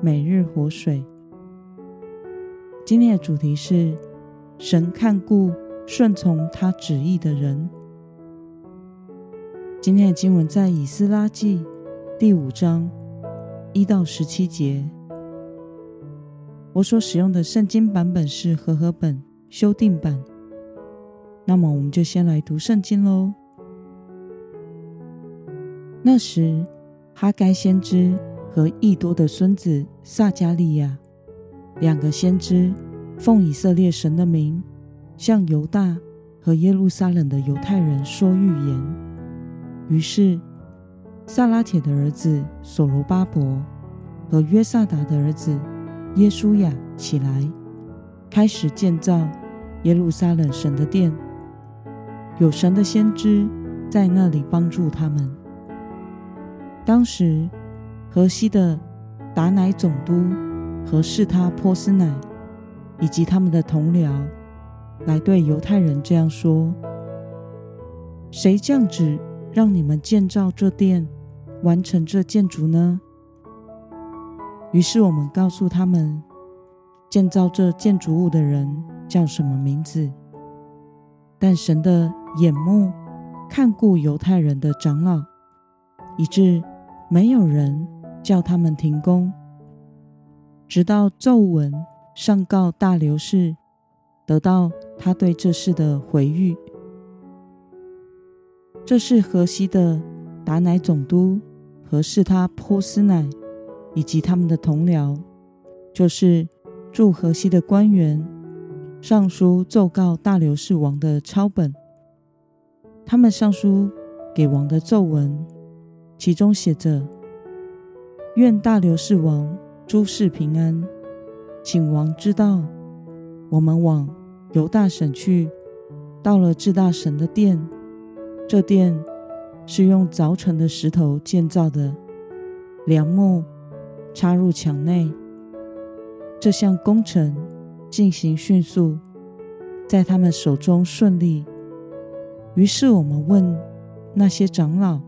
每日活水。今天的主题是神看顾顺从他旨意的人。今天的经文在以斯拉记第五章一到十七节。我所使用的圣经版本是和合本修订版。那么，我们就先来读圣经喽。那时，哈该先知。和易多的孙子撒迦利亚，两个先知，奉以色列神的名，向犹大和耶路撒冷的犹太人说预言。于是，撒拉铁的儿子所罗巴伯和约萨达的儿子耶稣亚起来，开始建造耶路撒冷神的殿。有神的先知在那里帮助他们。当时，河西的达乃总督和士他波斯乃，以及他们的同僚，来对犹太人这样说：“谁降旨让你们建造这殿，完成这建筑呢？”于是我们告诉他们，建造这建筑物的人叫什么名字。但神的眼目看顾犹太人的长老，以致没有人。叫他们停工，直到奏文上告大流士，得到他对这事的回諭。这是河西的达乃总督和是他波斯乃，以及他们的同僚，就是驻河西的官员，上书奏告大流士王的抄本。他们上书给王的奏文，其中写着。愿大流士王诸事平安，请王知道，我们往犹大省去，到了至大神的殿。这殿是用凿成的石头建造的，梁木插入墙内。这项工程进行迅速，在他们手中顺利。于是我们问那些长老，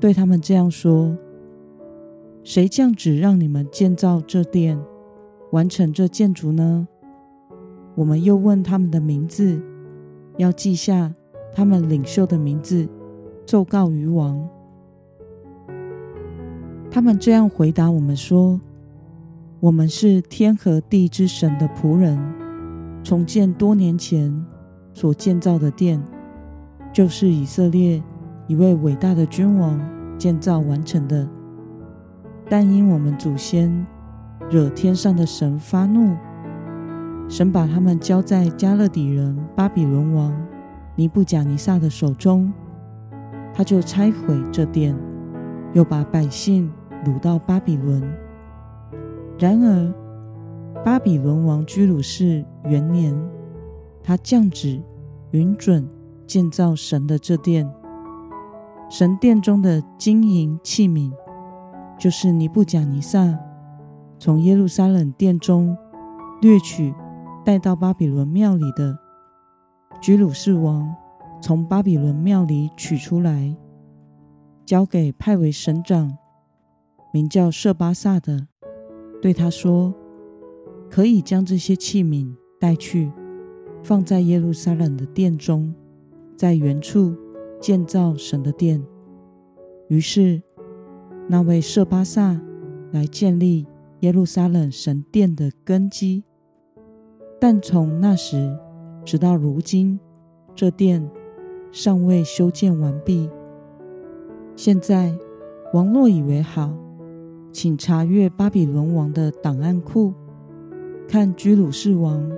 对他们这样说。谁降旨让你们建造这殿，完成这建筑呢？我们又问他们的名字，要记下他们领袖的名字，奏告于王。他们这样回答我们说：“我们是天和地之神的仆人，重建多年前所建造的殿，就是以色列一位伟大的君王建造完成的。”但因我们祖先惹天上的神发怒，神把他们交在迦勒底人巴比伦王尼布甲尼撒的手中，他就拆毁这殿，又把百姓掳到巴比伦。然而，巴比伦王居鲁士元年，他降旨允准建造神的这殿，神殿中的金银器皿。就是尼布甲尼撒从耶路撒冷殿中掠取带到巴比伦庙里的，居鲁士王从巴比伦庙里取出来，交给派为省长名叫设巴萨的，对他说：“可以将这些器皿带去，放在耶路撒冷的殿中，在原处建造神的殿。”于是。那位设巴萨来建立耶路撒冷神殿的根基，但从那时直到如今，这殿尚未修建完毕。现在，王若以为好，请查阅巴比伦王的档案库，看居鲁士王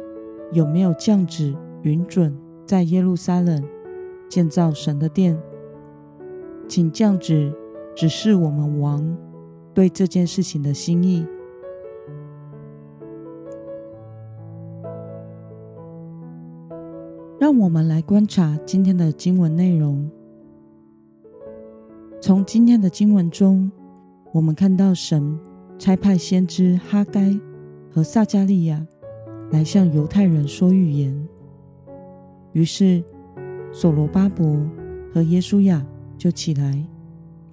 有没有降旨允准在耶路撒冷建造神的殿，请降旨。只是我们王对这件事情的心意。让我们来观察今天的经文内容。从今天的经文中我们看到神差派先知哈该和萨加利亚来向犹太人说预言。于是索罗巴伯和耶稣亚就起来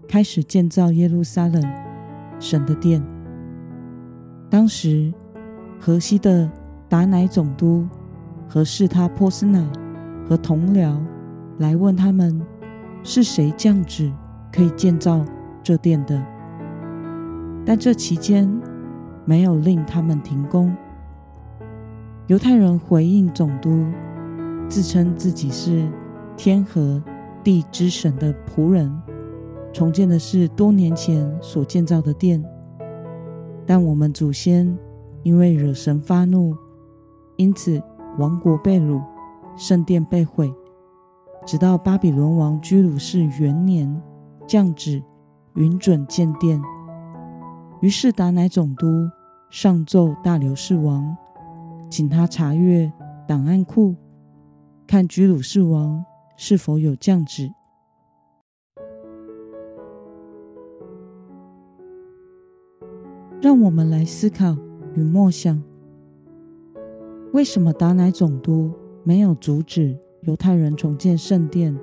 开始建造耶路撒冷神的殿。当时，河西的达乃总督和示他波斯乃和同僚来问他们，是谁降旨可以建造这殿的？但这期间没有令他们停工。犹太人回应总督，自称自己是天和地之神的仆人，重建的是多年前所建造的殿。但我们祖先。因为惹神发怒，因此王国被掳，圣殿被毁，直到巴比伦王居鲁士元年降旨允准建殿。于是达乃总督上奏大流士王，请他查阅档案库，看居鲁士王是否有降旨。让我们来思考。与默想，为什么达乃总督没有阻止犹太人重建圣殿，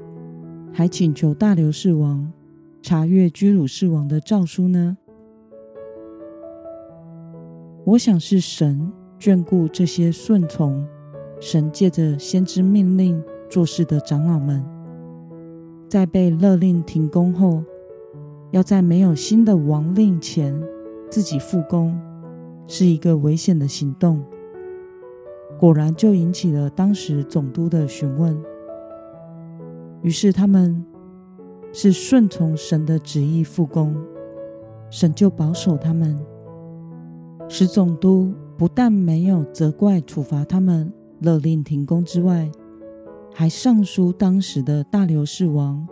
还请求大流士王查阅居鲁士王的诏书呢？我想是神眷顾这些顺从神借着先知命令做事的长老们，在被勒令停工后，要在没有新的王令前自己复工。是一个危险的行动，果然就引起了当时总督的询问。于是他们是顺从神的旨意复工，神就保守他们，使总督不但没有责怪处罚他们，勒令停工之外，还上书当时的大流士王，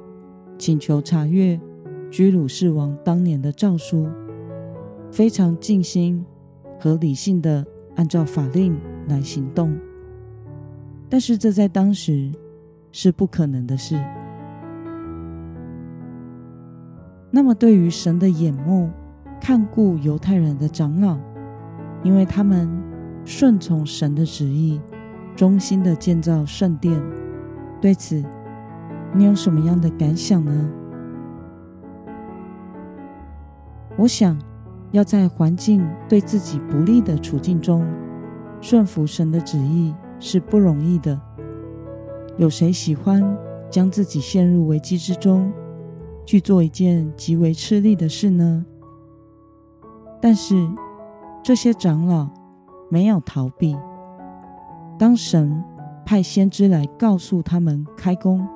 请求查阅居鲁士王当年的诏书，非常尽心。和理性的按照法令来行动，但是这在当时是不可能的事。那么，对于神的眼目看顾犹太人的长老，因为他们顺从神的旨意，忠心的建造圣殿，对此你有什么样的感想呢？我想。要在环境对自己不利的处境中顺服神的旨意是不容易的。有谁喜欢将自己陷入危机之中，去做一件极为吃力的事呢？但是这些长老没有逃避。当神派先知来告诉他们开工，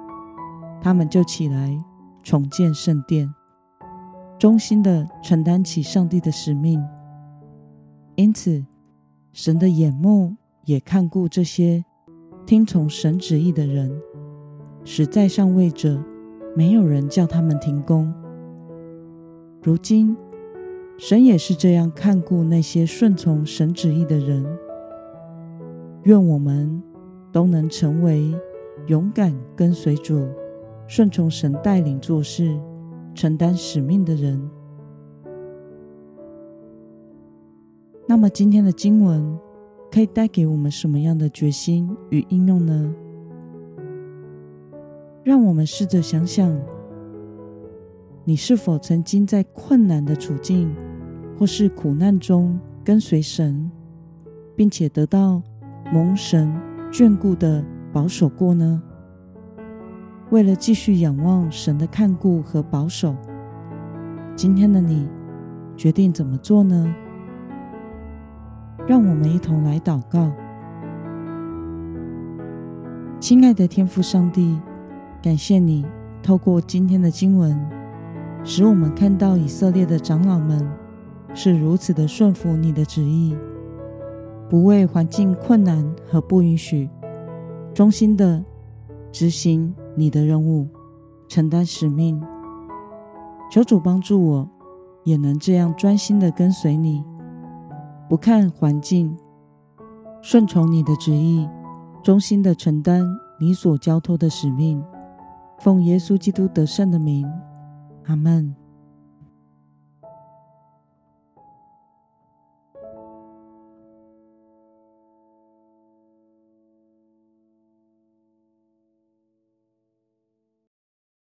他们就起来重建圣殿。忠心的承担起上帝的使命，因此神的眼目也看顾这些听从神旨意的人，使在上位者没有人叫他们停工。如今神也是这样看顾那些顺从神旨意的人。愿我们都能成为勇敢跟随主、顺从神带领做事。承担使命的人。那么，今天的经文可以带给我们什么样的决心与应用呢？让我们试着想想，你是否曾经在困难的处境或是苦难中跟随神，并且得到蒙神眷顾的保守过呢？为了继续仰望神的看顾和保守，今天的你决定怎么做呢？让我们一同来祷告。亲爱的天父上帝，感谢你透过今天的经文，使我们看到以色列的长老们是如此的顺服你的旨意，不畏环境困难和不允许，忠心的执行你的任务，承担使命，求主帮助我，也能这样专心的跟随你，不看环境，顺从你的旨意，忠心的承担你所交托的使命。奉耶稣基督得胜的名，阿门。